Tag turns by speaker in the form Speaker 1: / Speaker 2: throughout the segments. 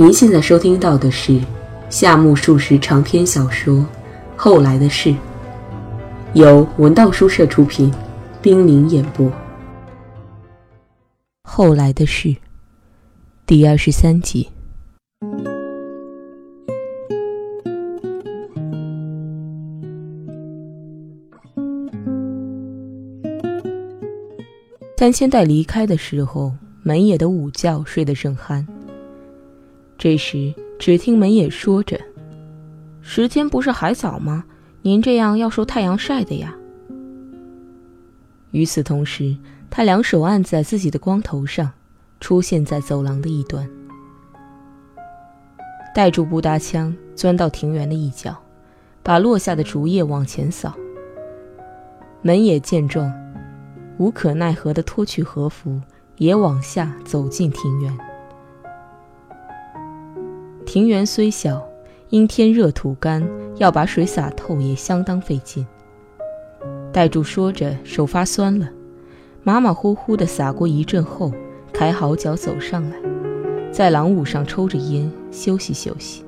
Speaker 1: 您现在收听到的是夏目漱石长篇小说《后来的事》，由文道书社出品，冰凌演播。
Speaker 2: 《后来的事》第二十三集。三千代离开的时候，门野的午觉睡得正酣。这时，只听门野说着：“时间不是还早吗？您这样要受太阳晒的呀。”与此同时，他两手按在自己的光头上，出现在走廊的一端，带住布达枪，钻到庭园的一角，把落下的竹叶往前扫。门野见状，无可奈何地脱去和服，也往下走进庭园。庭园虽小，因天热土干，要把水洒透也相当费劲。戴柱说着，手发酸了，马马虎虎地洒过一阵后，抬好脚走上来，在廊庑上抽着烟休息休息。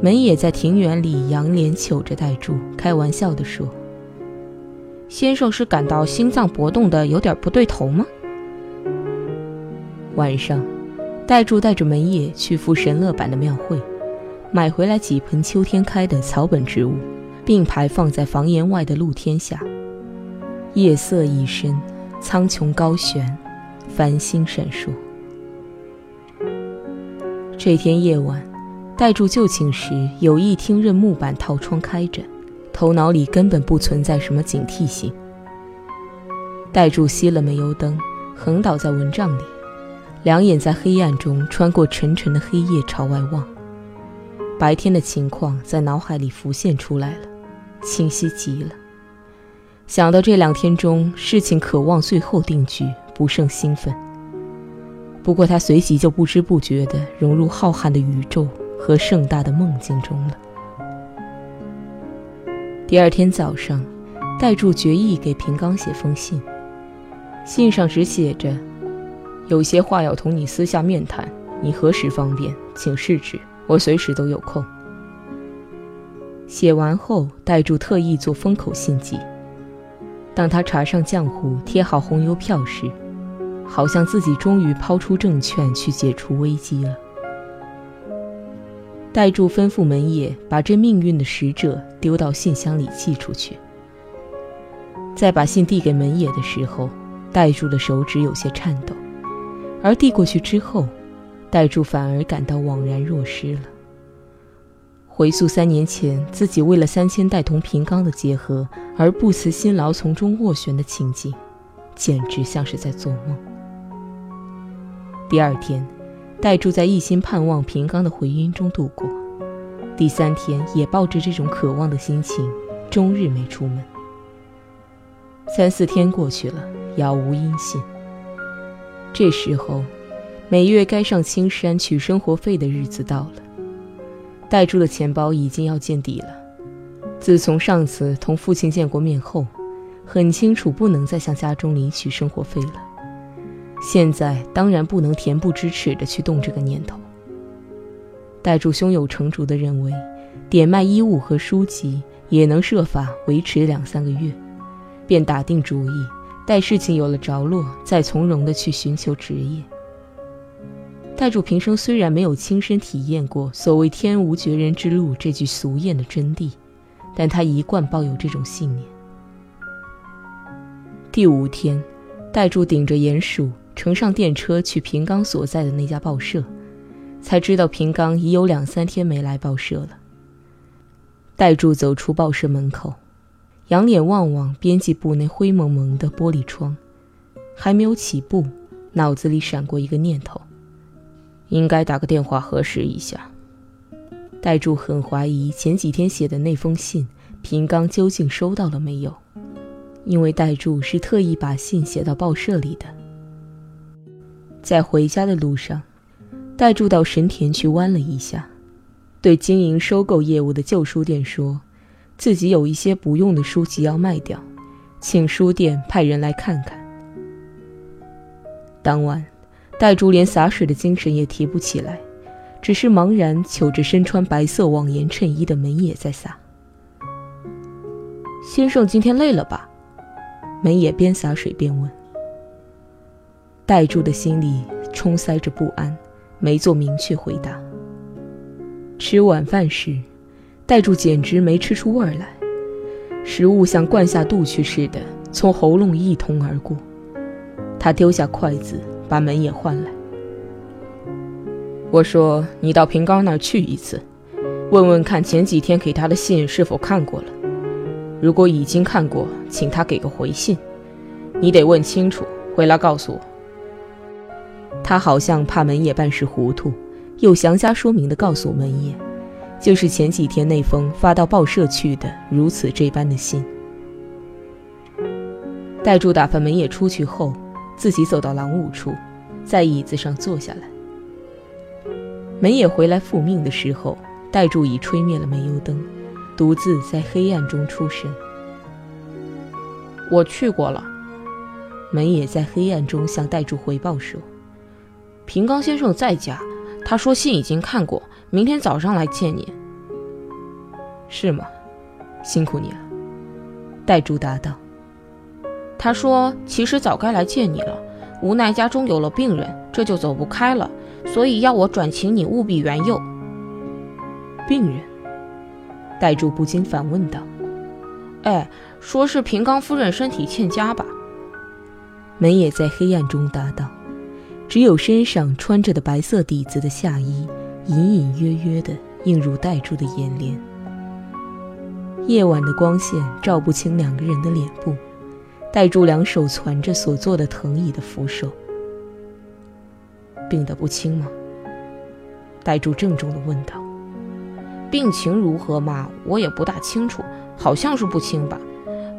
Speaker 2: 门野在庭园里仰脸瞅着戴柱，开玩笑地说：“先生是感到心脏搏动的有点不对头吗？”晚上。代柱带着门野去赴神乐版的庙会，买回来几盆秋天开的草本植物，并排放在房檐外的露天下。夜色已深，苍穹高悬，繁星闪烁。这天夜晚，代柱就寝时有意听任木板套窗开着，头脑里根本不存在什么警惕性。代柱熄了煤油灯，横倒在蚊帐里。两眼在黑暗中穿过沉沉的黑夜，朝外望。白天的情况在脑海里浮现出来了，清晰极了。想到这两天中事情渴望最后定局，不胜兴奋。不过他随即就不知不觉地融入浩瀚的宇宙和盛大的梦境中了。第二天早上，代助决意给平冈写封信，信上只写着。有些话要同你私下面谈，你何时方便，请示之，我随时都有空。写完后，代柱特意做封口信寄。当他查上浆糊，贴好红邮票时，好像自己终于抛出证券去解除危机了。代柱吩咐门野把这命运的使者丢到信箱里寄出去。在把信递给门野的时候，代柱的手指有些颤抖。而递过去之后，代柱反而感到惘然若失了。回溯三年前自己为了三千代同平冈的结合而不辞辛劳从中斡旋的情景，简直像是在做梦。第二天，代柱在一心盼望平冈的回音中度过；第三天，也抱着这种渴望的心情，终日没出门。三四天过去了，杳无音信。这时候，每月该上青山取生活费的日子到了。代柱的钱包已经要见底了。自从上次同父亲见过面后，很清楚不能再向家中领取生活费了。现在当然不能恬不知耻地去动这个念头。代柱胸有成竹地认为，点卖衣物和书籍也能设法维持两三个月，便打定主意。待事情有了着落，再从容地去寻求职业。代柱平生虽然没有亲身体验过所谓“天无绝人之路”这句俗谚的真谛，但他一贯抱有这种信念。第五天，代柱顶着鼹鼠乘上电车去平冈所在的那家报社，才知道平冈已有两三天没来报社了。代柱走出报社门口。仰脸望望编辑部那灰蒙蒙的玻璃窗，还没有起步，脑子里闪过一个念头：应该打个电话核实一下。代柱很怀疑前几天写的那封信，平冈究竟收到了没有，因为代柱是特意把信写到报社里的。在回家的路上，代柱到神田去弯了一下，对经营收购业务的旧书店说。自己有一些不用的书籍要卖掉，请书店派人来看看。当晚，黛珠连洒水的精神也提不起来，只是茫然瞅着身穿白色网檐衬衣的门野在洒。先生今天累了吧？门野边洒水边问。黛珠的心里充塞着不安，没做明确回答。吃晚饭时，黛珠简直没吃出味儿来，食物像灌下肚去似的，从喉咙一通而过。他丢下筷子，把门也唤来。我说：“你到平刚那儿去一次，问问看前几天给他的信是否看过了。如果已经看过，请他给个回信。你得问清楚，回来告诉我。”他好像怕门野办事糊涂，又详加说明的告诉门野，就是前几天那封发到报社去的如此这般的信。戴柱打发门野出去后，自己走到廊屋处，在椅子上坐下来。门野回来复命的时候，戴柱已吹灭了煤油灯，独自在黑暗中出神。我去过了，门野在黑暗中向戴柱回报说。平冈先生在家，他说信已经看过，明天早上来见你。是吗？辛苦你了。戴珠答道。他说其实早该来见你了，无奈家中有了病人，这就走不开了，所以要我转请你务必援佑。病人？戴珠不禁反问道。哎，说是平冈夫人身体欠佳吧？门也在黑暗中答道。只有身上穿着的白色底子的夏衣，隐隐约约地映入戴柱的眼帘。夜晚的光线照不清两个人的脸部，戴柱两手攒着所坐的藤椅的扶手。病得不轻吗？戴柱郑重地问道。病情如何嘛？我也不大清楚，好像是不轻吧。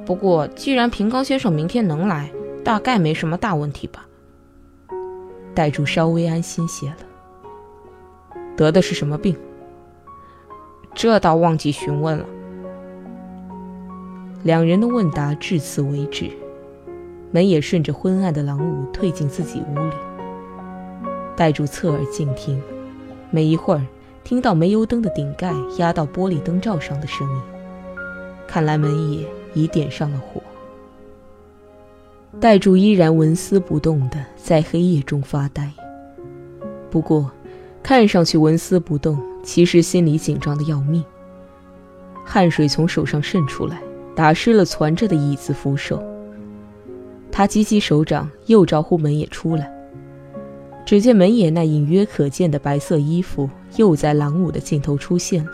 Speaker 2: 不过既然平冈先生明天能来，大概没什么大问题吧。戴柱稍微安心些了。得的是什么病？这倒忘记询问了。两人的问答至此为止，门也顺着昏暗的廊屋退进自己屋里。戴柱侧耳静听，没一会儿，听到煤油灯的顶盖压到玻璃灯罩上的声音，看来门也已点上了火。戴柱依然纹丝不动地在黑夜中发呆。不过，看上去纹丝不动，其实心里紧张的要命。汗水从手上渗出来，打湿了攒着的椅子扶手。他急急手掌，又招呼门野出来。只见门野那隐约可见的白色衣服又在廊屋的尽头出现了。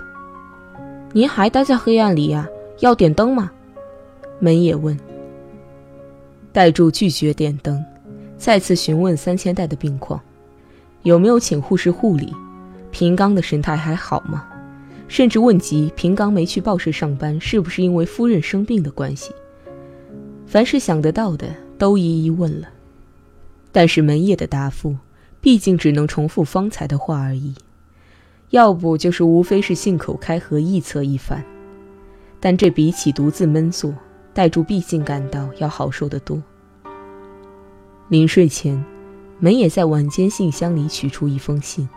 Speaker 2: 您还待在黑暗里呀？要点灯吗？门野问。代柱拒绝点灯，再次询问三千代的病况，有没有请护士护理？平刚的神态还好吗？甚至问及平刚没去报社上班，是不是因为夫人生病的关系？凡是想得到的，都一一问了。但是门野的答复，毕竟只能重复方才的话而已，要不就是无非是信口开河，臆测一番。但这比起独自闷坐。戴柱毕竟感到要好受得多。临睡前，门也在晚间信箱里取出一封信。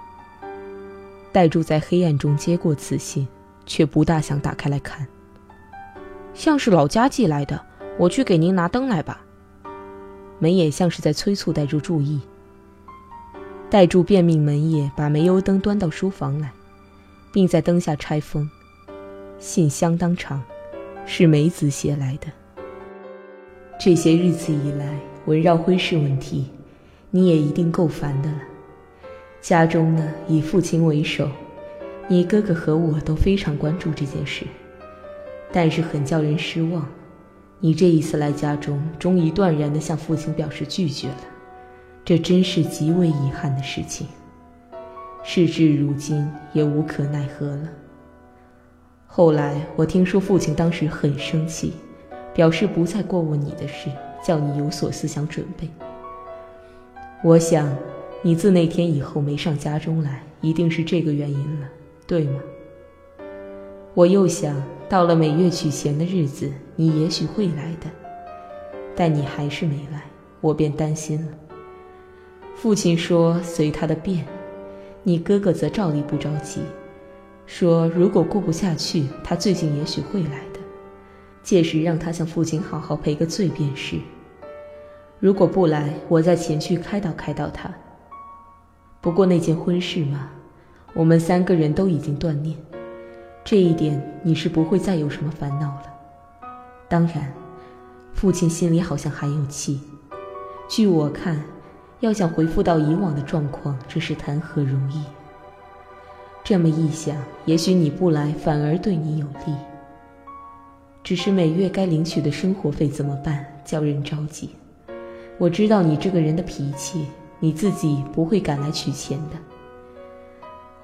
Speaker 2: 戴柱在黑暗中接过此信，却不大想打开来看。像是老家寄来的，我去给您拿灯来吧。门也像是在催促戴柱注意。戴柱便命门也把煤油灯端到书房来，并在灯下拆封。信相当长。是梅子写来的。这些日子以来，围绕婚事问题，你也一定够烦的了。家中呢，以父亲为首，你哥哥和我都非常关注这件事，但是很叫人失望。你这一次来家中，终于断然地向父亲表示拒绝了，这真是极为遗憾的事情。事至如今，也无可奈何了。后来我听说父亲当时很生气，表示不再过问你的事，叫你有所思想准备。我想，你自那天以后没上家中来，一定是这个原因了，对吗？我又想到了每月取钱的日子，你也许会来的，但你还是没来，我便担心了。父亲说随他的便，你哥哥则照例不着急，说如果过不下去，他最近也许会来的，届时让他向父亲好好赔个罪便是。如果不来，我再前去开导开导他。不过那件婚事嘛，我们三个人都已经断念，这一点你是不会再有什么烦恼了。当然，父亲心里好像还有气。据我看，要想恢复到以往的状况，这是谈何容易。这么一想，也许你不来反而对你有利。只是每月该领取的生活费怎么办？叫人着急。我知道你这个人的脾气，你自己不会赶来取钱的。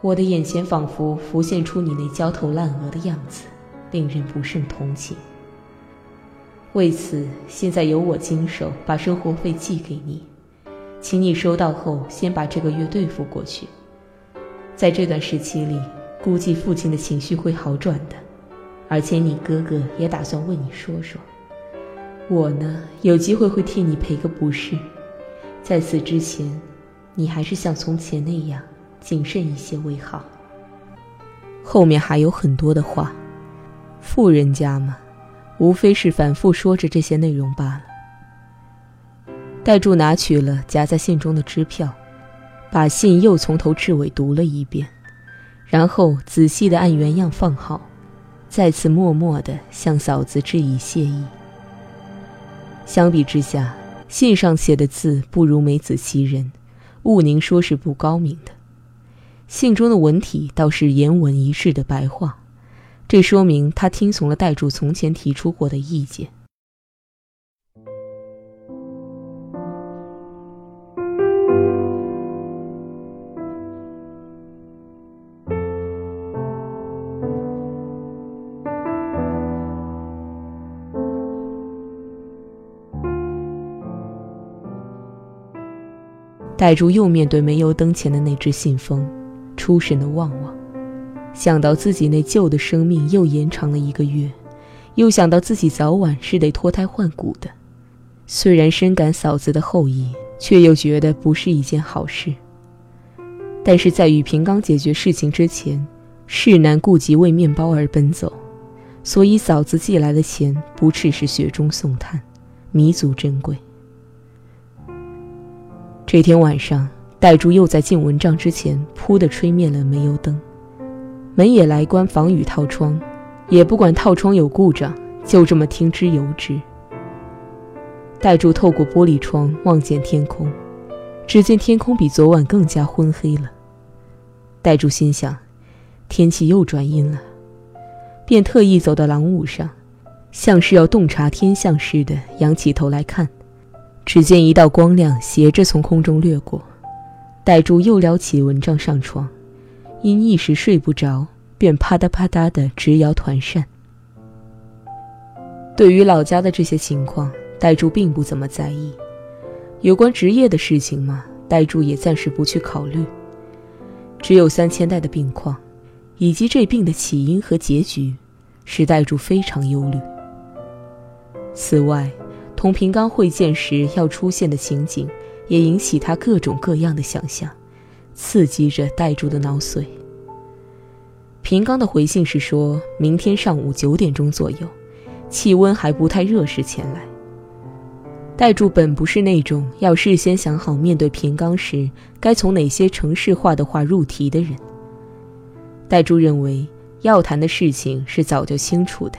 Speaker 2: 我的眼前仿佛浮现出你那焦头烂额的样子，令人不胜同情。为此，现在由我经手把生活费寄给你，请你收到后先把这个月对付过去。在这段时期里，估计父亲的情绪会好转的，而且你哥哥也打算为你说说。我呢，有机会会替你赔个不是。在此之前，你还是像从前那样谨慎一些为好。后面还有很多的话，富人家嘛，无非是反复说着这些内容罢了。戴柱拿取了夹在信中的支票，把信又从头至尾读了一遍，然后仔细的按原样放好，再次默默的向嫂子致以谢意。相比之下，信上写的字不如梅子袭人，毋宁说是不高明的。信中的文体倒是言文一致的白话，这说明他听从了代主从前提出过的意见。戴珠又面对煤油灯前的那只信封，出神的望望，想到自己那旧的生命又延长了一个月，又想到自己早晚是得脱胎换骨的，虽然深感嫂子的厚意，却又觉得不是一件好事。但是在与平刚解决事情之前，世难顾及为面包而奔走，所以嫂子寄来的钱不啻是雪中送炭，弥足珍贵。这天晚上，戴珠又在进蚊帐之前，扑的吹灭了煤油灯，门也来关防雨套窗，也不管套窗有故障，就这么听之由之。戴珠透过玻璃窗望见天空，只见天空比昨晚更加昏黑了。戴珠心想，天气又转阴了，便特意走到廊屋上，像是要洞察天象似的，仰起头来看。只见一道光亮斜着从空中掠过，戴珠又撩起蚊帐上床，因一时睡不着，便啪嗒啪嗒的直摇团扇。对于老家的这些情况，戴珠并不怎么在意。有关职业的事情嘛，戴珠也暂时不去考虑。只有三千代的病况，以及这病的起因和结局，使戴珠非常忧虑。此外，同平刚会见时要出现的情景，也引起他各种各样的想象，刺激着戴柱的脑髓。平刚的回信是说明天上午九点钟左右，气温还不太热时前来。戴柱本不是那种要事先想好面对平刚时该从哪些城市化的话入题的人。戴柱认为要谈的事情是早就清楚的，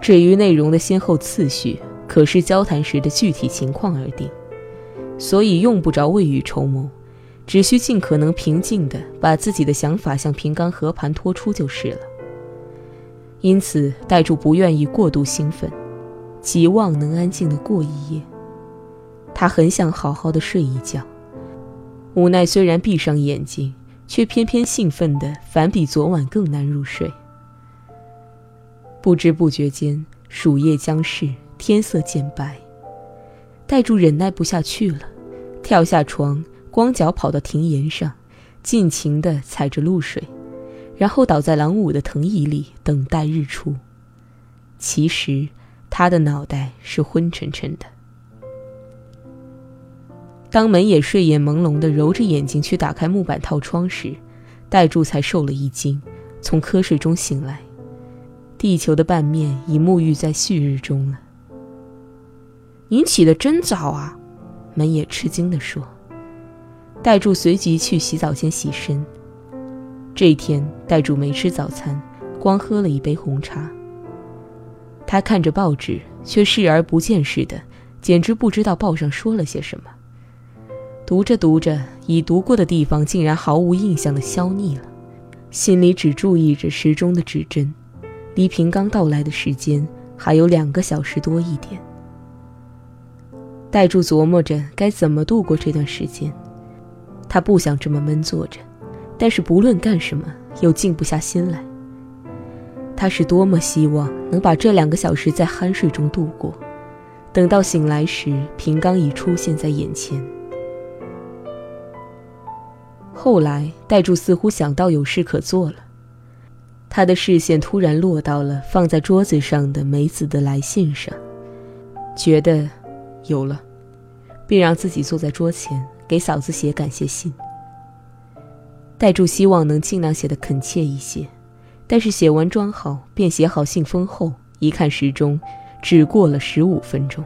Speaker 2: 至于内容的先后次序。可是交谈时的具体情况而定，所以用不着未雨绸缪，只需尽可能平静地把自己的想法向平冈和盘托出就是了。因此，戴柱不愿意过度兴奋，极望能安静地过一夜。他很想好好的睡一觉，无奈虽然闭上眼睛，却偏偏兴奋得反比昨晚更难入睡。不知不觉间，暑夜将至。天色渐白，戴柱忍耐不下去了，跳下床，光脚跑到庭檐上，尽情地踩着露水，然后倒在郎武的藤椅里等待日出。其实，他的脑袋是昏沉沉的。当门野睡眼朦胧地揉着眼睛去打开木板套窗时，戴柱才受了一惊，从瞌睡中醒来。地球的半面已沐浴在旭日中了。
Speaker 3: 您起得真早啊！
Speaker 2: 门野吃惊地说。戴柱随即去洗澡间洗身。这一天，戴柱没吃早餐，光喝了一杯红茶。他看着报纸，却视而不见似的，简直不知道报上说了些什么。读着读着，已读过的地方竟然毫无印象的消匿了，心里只注意着时钟的指针，离平刚到来的时间还有两个小时多一点。戴柱琢磨着该怎么度过这段时间，他不想这么闷坐着，但是不论干什么又静不下心来。他是多么希望能把这两个小时在酣睡中度过，等到醒来时，平刚已出现在眼前。后来，戴柱似乎想到有事可做了，他的视线突然落到了放在桌子上的梅子的来信上，觉得有了，便让自己坐在桌前给嫂子写感谢信。戴柱希望能尽量写得恳切一些。但是写完装好，便写好信封后，一看时钟，只过了十五分钟。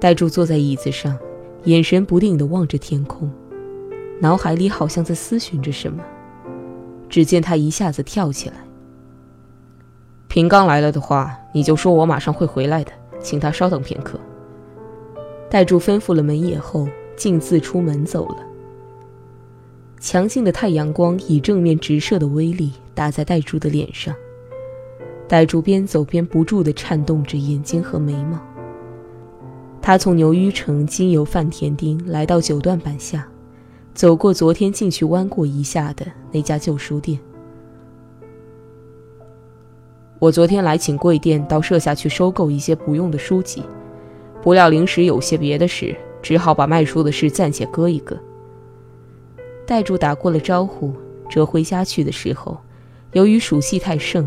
Speaker 2: 戴柱坐在椅子上，眼神不定地望着天空，脑海里好像在思寻着什么。只见他一下子跳起来：“
Speaker 3: 平刚来了的话，你就说我马上会回来的，请他稍等片刻。”
Speaker 2: 戴柱吩咐了门野后，径自出门走了。强劲的太阳光以正面直射的威力打在戴柱的脸上，戴柱边走边不住地颤动着眼睛和眉毛。他从牛淤城经由范田町来到九段板下，走过昨天进去弯过一下的那家旧书店。
Speaker 3: 我昨天来请贵店到社下去收购一些不用的书籍，不料临时有些别的事，只好把卖书的事暂且搁一搁。
Speaker 2: 戴柱打过了招呼，折回家去的时候，由于暑气太盛，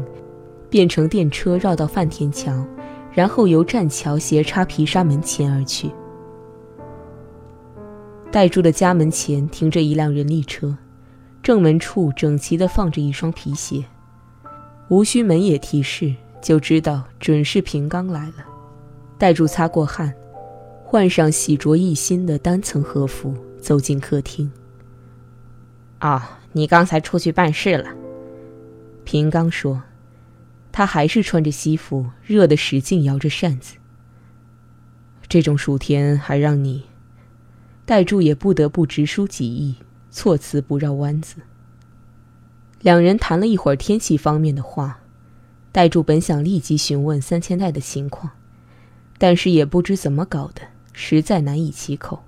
Speaker 2: 便乘电车绕到范田桥，然后由栈桥斜插皮沙门前而去。戴柱的家门前停着一辆人力车，正门处整齐地放着一双皮鞋，无需门也提示，就知道准是平刚来了。戴柱擦过汗，换上洗濯一新的单层和服，走进客厅。
Speaker 4: 哦，你刚才出去办事了。
Speaker 2: 平刚说，他还是穿着西服，热得使劲摇着扇子。这种暑天还让你，戴柱也不得不直抒己意，措辞不绕弯子。两人谈了一会儿天气方面的话，戴柱本想立即询问三千代的情况，但是也不知怎么搞的，实在难以启口。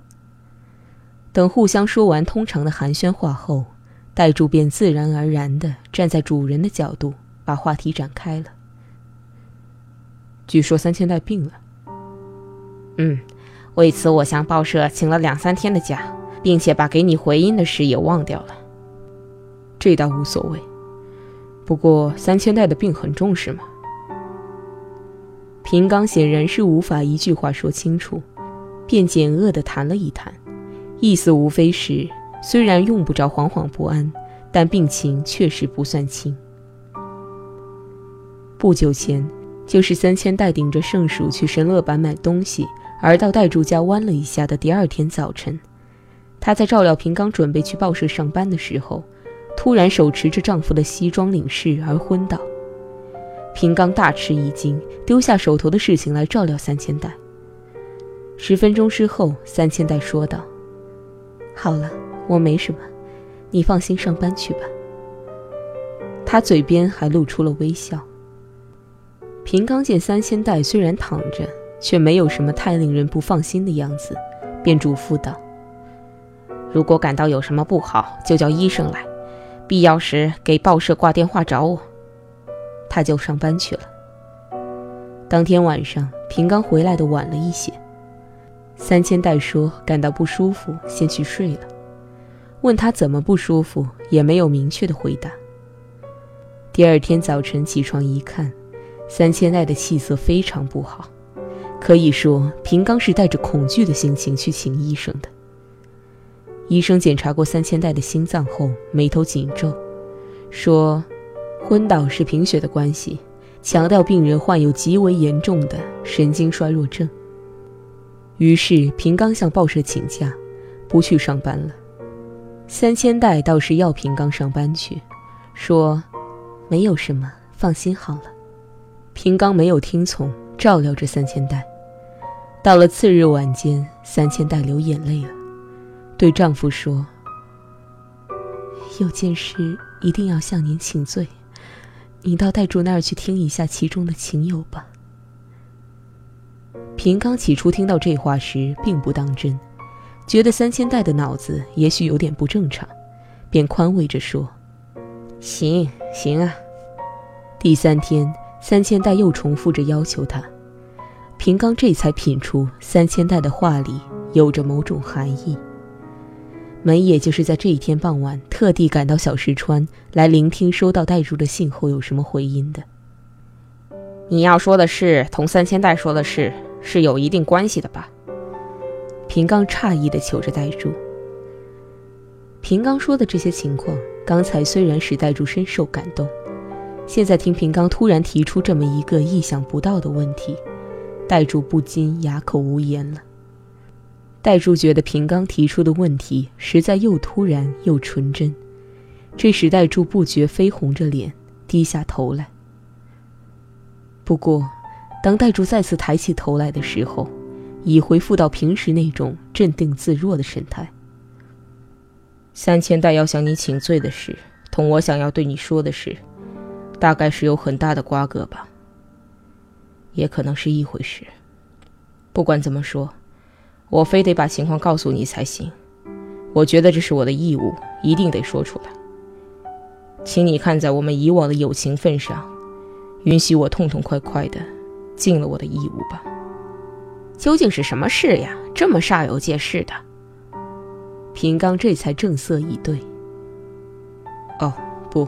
Speaker 2: 等互相说完通常的寒暄话后，代助便自然而然地站在主人的角度，把话题展开了。
Speaker 3: 据说三千代病了。
Speaker 4: 嗯，为此我向报社请了两三天的假，并且把给你回音的事也忘掉了。
Speaker 3: 这倒无所谓，不过三千代的病很重是吗？
Speaker 2: 平刚显然是无法一句话说清楚，便简扼地谈了一谈。意思无非是，虽然用不着惶惶不安，但病情确实不算轻。不久前，就是三千代顶着盛暑去神乐坂买东西，而到代柱家弯了一下的第二天早晨，她在照料平刚准备去报社上班的时候，突然手持着丈夫的西装领事而昏倒。平刚大吃一惊，丢下手头的事情来照料三千代。十分钟之后，三千代说道。好了，我没什么，你放心上班去吧。他嘴边还露出了微笑。平刚见三千代虽然躺着，却没有什么太令人不放心的样子，便嘱咐道：“
Speaker 4: 如果感到有什么不好，就叫医生来，必要时给报社挂电话找我。”
Speaker 2: 他就上班去了。当天晚上，平刚回来的晚了一些。三千代说感到不舒服，先去睡了。问他怎么不舒服，也没有明确的回答。第二天早晨起床一看，三千代的气色非常不好，可以说，平刚是带着恐惧的心情去请医生的。医生检查过三千代的心脏后，眉头紧皱，说：“昏倒是贫血的关系，强调病人患有极为严重的神经衰弱症。”于是平刚向报社请假，不去上班了。三千代倒是要平刚上班去，说：“没有什么，放心好了。”平刚没有听从，照料着三千代。到了次日晚间，三千代流眼泪了。对丈夫说：“有件事一定要向您请罪，你到代主那儿去听一下其中的情由吧。”平刚起初听到这话时，并不当真，觉得三千代的脑子也许有点不正常，便宽慰着说：“
Speaker 4: 行行啊。”
Speaker 2: 第三天，三千代又重复着要求他，平刚这才品出三千代的话里有着某种含义。门也就是在这一天傍晚特地赶到小石川来聆听收到代柱的信后有什么回音的。
Speaker 4: 你要说的是同三千代说的事是有一定关系的吧？
Speaker 2: 平刚诧异地求着代柱。平刚说的这些情况，刚才虽然使代柱深受感动，现在听平刚突然提出这么一个意想不到的问题，代柱不禁哑口无言了。代柱觉得平刚提出的问题实在又突然又纯真，这时代柱不觉绯红着脸，低下头来。不过，当代柱再次抬起头来的时候，已恢复到平时那种镇定自若的神态。
Speaker 4: 三千代要向你请罪的事，同我想要对你说的事，大概是有很大的瓜葛吧，也可能是一回事。不管怎么说。我非得把情况告诉你才行，我觉得这是我的义务，一定得说出来。请你看在我们以往的友情份上，允许我痛痛快快的尽了我的义务吧。究竟是什么事呀？这么煞有介事的。
Speaker 2: 平刚这才正色以对。
Speaker 3: 哦，不，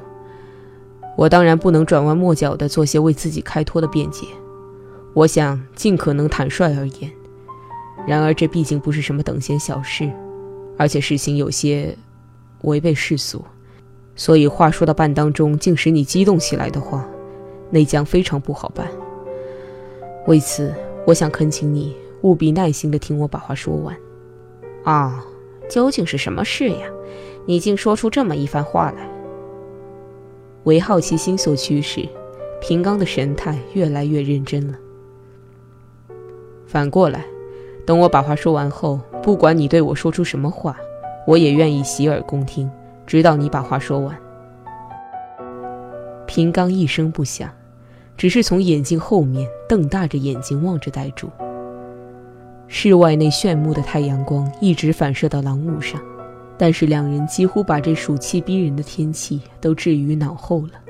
Speaker 3: 我当然不能转弯抹角的做些为自己开脱的辩解，我想尽可能坦率而言。然而，这毕竟不是什么等闲小事，而且事情有些违背世俗，所以话说到半当中，竟使你激动起来的话，那将非常不好办。为此，我想恳请你务必耐心地听我把话说完。
Speaker 4: 啊，究竟是什么事呀？你竟说出这么一番话来？
Speaker 2: 为好奇心所驱使，平刚的神态越来越认真了。
Speaker 3: 反过来。等我把话说完后，不管你对我说出什么话，我也愿意洗耳恭听，直到你把话说完。
Speaker 2: 平刚一声不响，只是从眼镜后面瞪大着眼睛望着呆住。室外那炫目的太阳光一直反射到廊屋上，但是两人几乎把这暑气逼人的天气都置于脑后了。